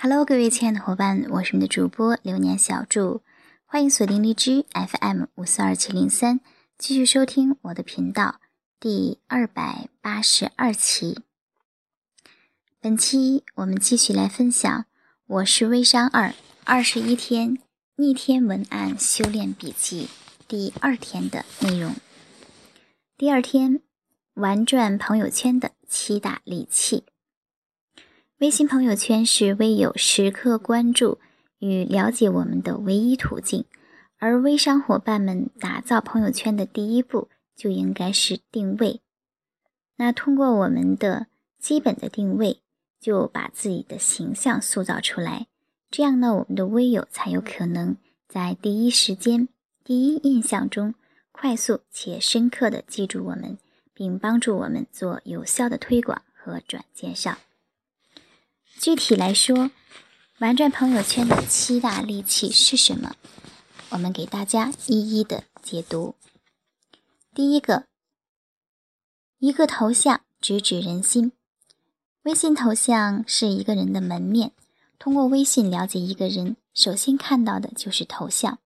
Hello，各位亲爱的伙伴，我是你们的主播流年小祝，欢迎锁定荔枝 FM 五四二七零三，继续收听我的频道第二百八十二期。本期我们继续来分享《我是微商二二十一天逆天文案修炼笔记》第二天的内容。第二天，玩转朋友圈的七大利器。微信朋友圈是微友时刻关注与了解我们的唯一途径，而微商伙伴们打造朋友圈的第一步就应该是定位。那通过我们的基本的定位，就把自己的形象塑造出来，这样呢，我们的微友才有可能在第一时间、第一印象中快速且深刻的记住我们，并帮助我们做有效的推广和转介绍。具体来说，玩转朋友圈的七大利器是什么？我们给大家一一的解读。第一个，一个头像直指人心。微信头像是一个人的门面，通过微信了解一个人，首先看到的就是头像。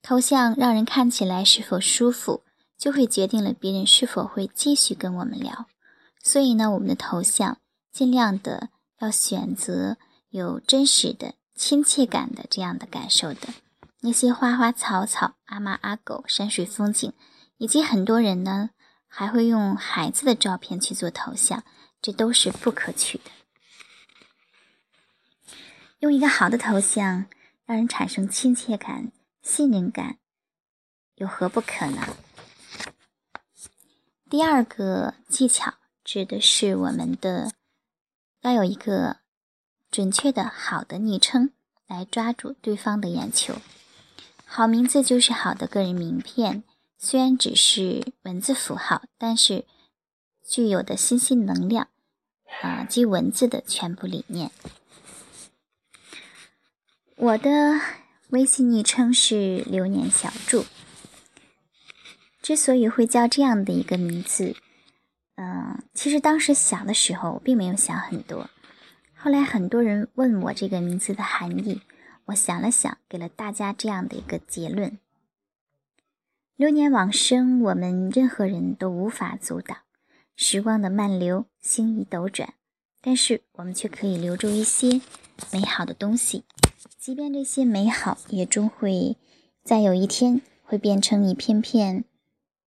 头像让人看起来是否舒服，就会决定了别人是否会继续跟我们聊。所以呢，我们的头像尽量的。要选择有真实的亲切感的这样的感受的，那些花花草草、阿猫阿狗、山水风景，以及很多人呢还会用孩子的照片去做头像，这都是不可取的。用一个好的头像让人产生亲切感、信任感，有何不可呢？第二个技巧指的是我们的。要有一个准确的好的昵称来抓住对方的眼球。好名字就是好的个人名片，虽然只是文字符号，但是具有的信息能量啊及文字的全部理念。我的微信昵称是流年小筑。之所以会叫这样的一个名字。嗯，其实当时想的时候，并没有想很多。后来很多人问我这个名字的含义，我想了想，给了大家这样的一个结论：流年往生，我们任何人都无法阻挡时光的漫流，星移斗转，但是我们却可以留住一些美好的东西，即便这些美好也终会在有一天会变成一片片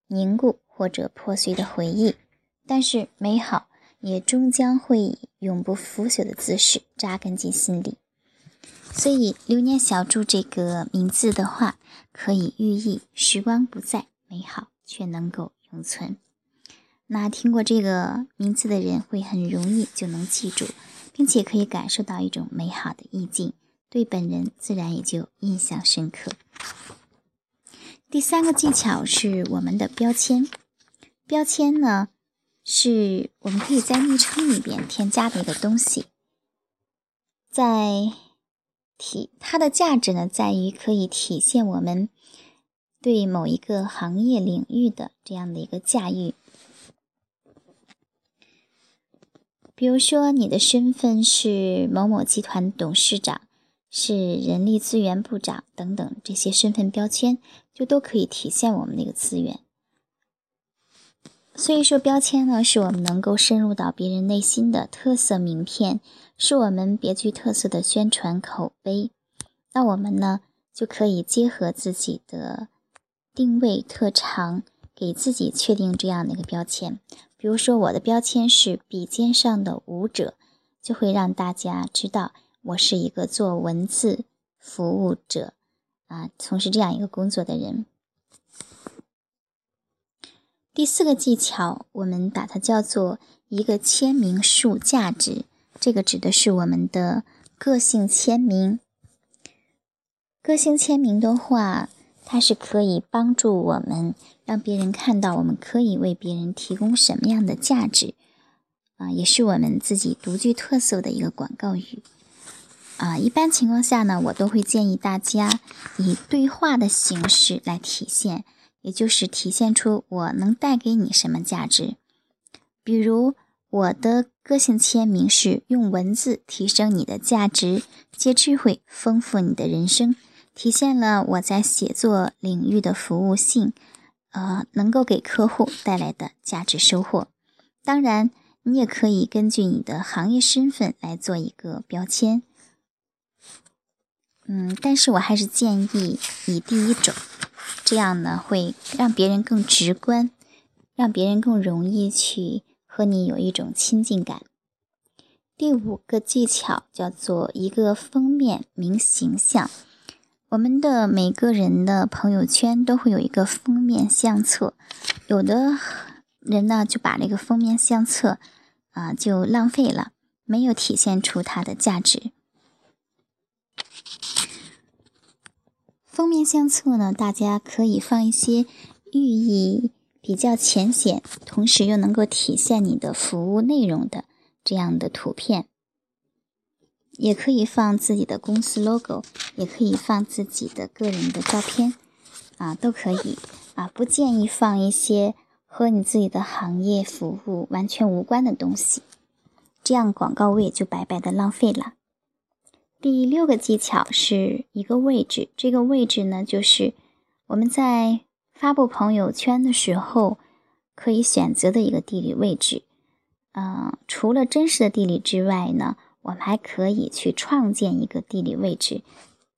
凝固或者破碎的回忆。但是美好也终将会以永不腐朽的姿势扎根进心里，所以“流年小筑”这个名字的话，可以寓意时光不再，美好却能够永存。那听过这个名字的人，会很容易就能记住，并且可以感受到一种美好的意境，对本人自然也就印象深刻。第三个技巧是我们的标签，标签呢？是我们可以在昵称里边添加的一个东西，在体它的价值呢，在于可以体现我们对某一个行业领域的这样的一个驾驭。比如说，你的身份是某某集团董事长，是人力资源部长等等，这些身份标签就都可以体现我们那个资源。所以说，标签呢，是我们能够深入到别人内心的特色名片，是我们别具特色的宣传口碑。那我们呢，就可以结合自己的定位特长，给自己确定这样的一个标签。比如说，我的标签是笔尖上的舞者，就会让大家知道我是一个做文字服务者啊，从事这样一个工作的人。第四个技巧，我们把它叫做一个签名树价值。这个指的是我们的个性签名。个性签名的话，它是可以帮助我们让别人看到我们可以为别人提供什么样的价值啊，也是我们自己独具特色的一个广告语啊。一般情况下呢，我都会建议大家以对话的形式来体现。也就是体现出我能带给你什么价值，比如我的个性签名是用文字提升你的价值，借智慧丰富你的人生，体现了我在写作领域的服务性，呃，能够给客户带来的价值收获。当然，你也可以根据你的行业身份来做一个标签。嗯，但是我还是建议以第一种，这样呢会让别人更直观，让别人更容易去和你有一种亲近感。第五个技巧叫做一个封面明形象。我们的每个人的朋友圈都会有一个封面相册，有的人呢就把那个封面相册啊就浪费了，没有体现出它的价值。封面相册呢，大家可以放一些寓意比较浅显，同时又能够体现你的服务内容的这样的图片，也可以放自己的公司 logo，也可以放自己的个人的照片，啊，都可以。啊，不建议放一些和你自己的行业服务完全无关的东西，这样广告位就白白的浪费了。第六个技巧是一个位置，这个位置呢，就是我们在发布朋友圈的时候可以选择的一个地理位置。嗯，除了真实的地理之外呢，我们还可以去创建一个地理位置，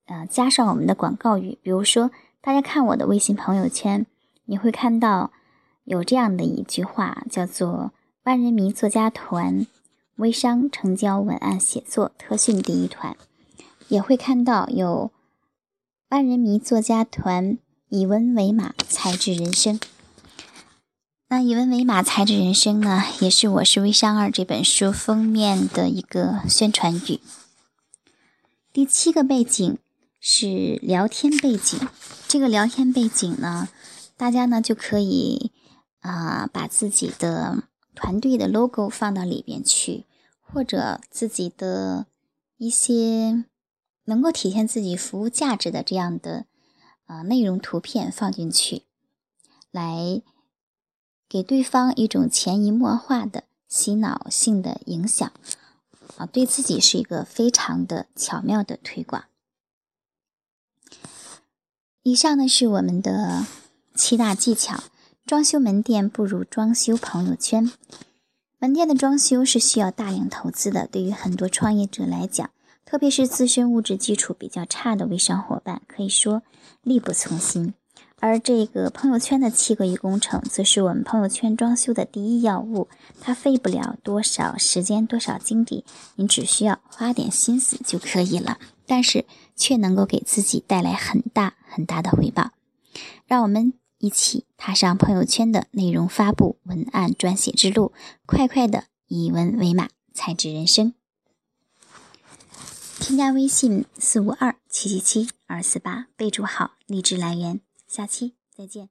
呃，加上我们的广告语。比如说，大家看我的微信朋友圈，你会看到有这样的一句话，叫做“万人迷作家团微商成交文案写作特训第一团”。也会看到有万人迷作家团以文为马，才智人生。那以文为马，才智人生呢，也是我是微商二这本书封面的一个宣传语。第七个背景是聊天背景，这个聊天背景呢，大家呢就可以啊把自己的团队的 logo 放到里边去，或者自己的一些。能够体现自己服务价值的这样的呃内容图片放进去，来给对方一种潜移默化的洗脑性的影响啊，对自己是一个非常的巧妙的推广。以上呢是我们的七大技巧，装修门店不如装修朋友圈。门店的装修是需要大量投资的，对于很多创业者来讲。特别是自身物质基础比较差的微商伙伴，可以说力不从心。而这个朋友圈的七个亿工程，则是我们朋友圈装修的第一要务。它费不了多少时间、多少精力，您只需要花点心思就可以了。但是却能够给自己带来很大很大的回报。让我们一起踏上朋友圈的内容发布、文案撰写之路，快快的以文为马，才智人生。添加微信四五二七七七二四八，备注好励志来源。下期再见。